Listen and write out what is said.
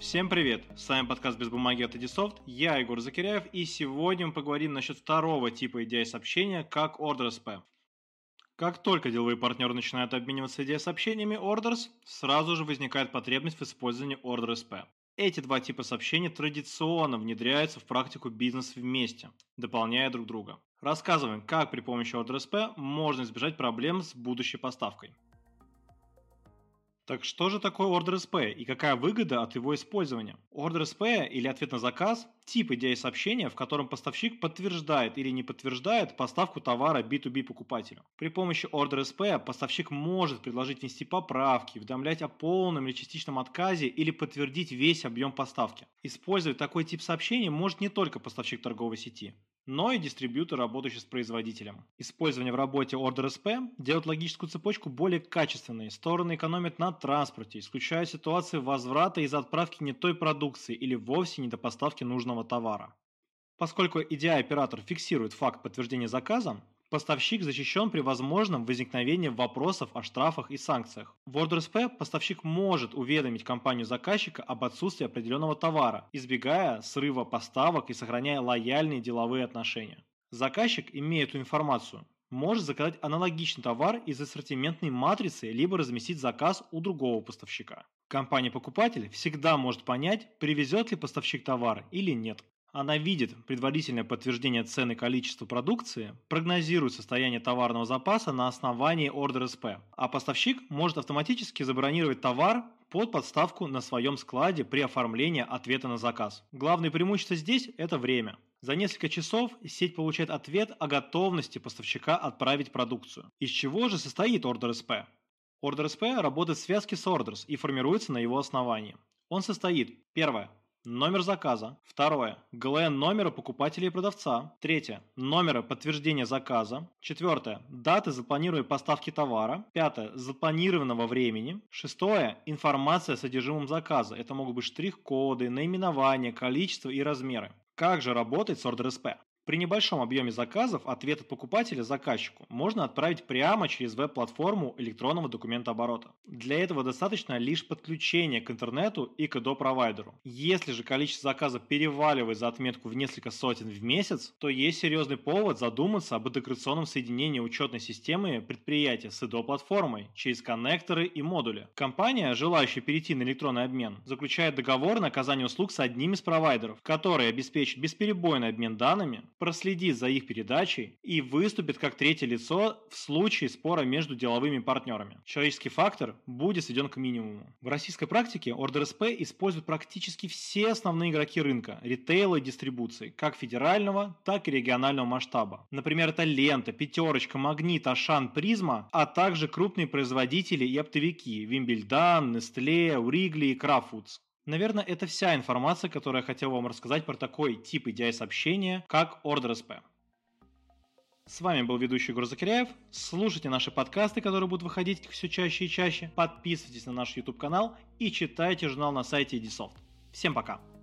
Всем привет! С вами подкаст «Без бумаги» от Edisoft, я Егор Закиряев, и сегодня мы поговорим насчет второго типа идеи сообщения, как Order SP. Как только деловые партнеры начинают обмениваться идеей сообщениями Orders, сразу же возникает потребность в использовании Order SP. Эти два типа сообщений традиционно внедряются в практику бизнес вместе, дополняя друг друга. Рассказываем, как при помощи Order SP можно избежать проблем с будущей поставкой. Так что же такое Order SP и какая выгода от его использования? Order SP или ответ на заказ – тип идеи сообщения, в котором поставщик подтверждает или не подтверждает поставку товара B2B покупателю. При помощи Order SP поставщик может предложить внести поправки, уведомлять о полном или частичном отказе или подтвердить весь объем поставки. Использовать такой тип сообщений может не только поставщик торговой сети но и дистрибьютор, работающий с производителем. Использование в работе Order SP делает логическую цепочку более качественной, стороны экономят на транспорте, исключая ситуации возврата из-за отправки не той продукции или вовсе не до поставки нужного товара. Поскольку EDI-оператор фиксирует факт подтверждения заказа, Поставщик защищен при возможном возникновении вопросов о штрафах и санкциях. В OrderSP поставщик может уведомить компанию заказчика об отсутствии определенного товара, избегая срыва поставок и сохраняя лояльные деловые отношения. Заказчик, имея эту информацию, может заказать аналогичный товар из ассортиментной матрицы либо разместить заказ у другого поставщика. Компания-покупатель всегда может понять, привезет ли поставщик товар или нет. Она видит предварительное подтверждение цены количества продукции, прогнозирует состояние товарного запаса на основании ордера СП, а поставщик может автоматически забронировать товар под подставку на своем складе при оформлении ответа на заказ. Главное преимущество здесь – это время. За несколько часов сеть получает ответ о готовности поставщика отправить продукцию. Из чего же состоит ордер СП? Ордер СП работает в связке с Orders и формируется на его основании. Он состоит, первое, Номер заказа. Второе. ГЛН номера покупателя и продавца. Третье. Номера подтверждения заказа. Четвертое. Даты запланированной поставки товара. Пятое. Запланированного времени. Шестое. Информация о содержимом заказа. Это могут быть штрих-коды, наименование, количество и размеры. Как же работает с Order SP? При небольшом объеме заказов ответ от покупателя заказчику можно отправить прямо через веб-платформу электронного документа оборота. Для этого достаточно лишь подключения к интернету и к EDO-провайдеру. Если же количество заказов переваливает за отметку в несколько сотен в месяц, то есть серьезный повод задуматься об интеграционном соединении учетной системы предприятия с EDO-платформой через коннекторы и модули. Компания, желающая перейти на электронный обмен, заключает договор на оказание услуг с одним из провайдеров, который обеспечит бесперебойный обмен данными, проследит за их передачей и выступит как третье лицо в случае спора между деловыми партнерами. Человеческий фактор будет сведен к минимуму. В российской практике Order SP используют практически все основные игроки рынка, ритейла и дистрибуции, как федерального, так и регионального масштаба. Например, это Лента, Пятерочка, Магнит, Ашан, Призма, а также крупные производители и оптовики Вимбельдан, Nestle, Уригли и Крафудс. Наверное, это вся информация, которую я хотел вам рассказать про такой тип EDI сообщения, как Order SP. С вами был ведущий Егор Закиряев. Слушайте наши подкасты, которые будут выходить все чаще и чаще. Подписывайтесь на наш YouTube канал и читайте журнал на сайте Edisoft. Всем пока!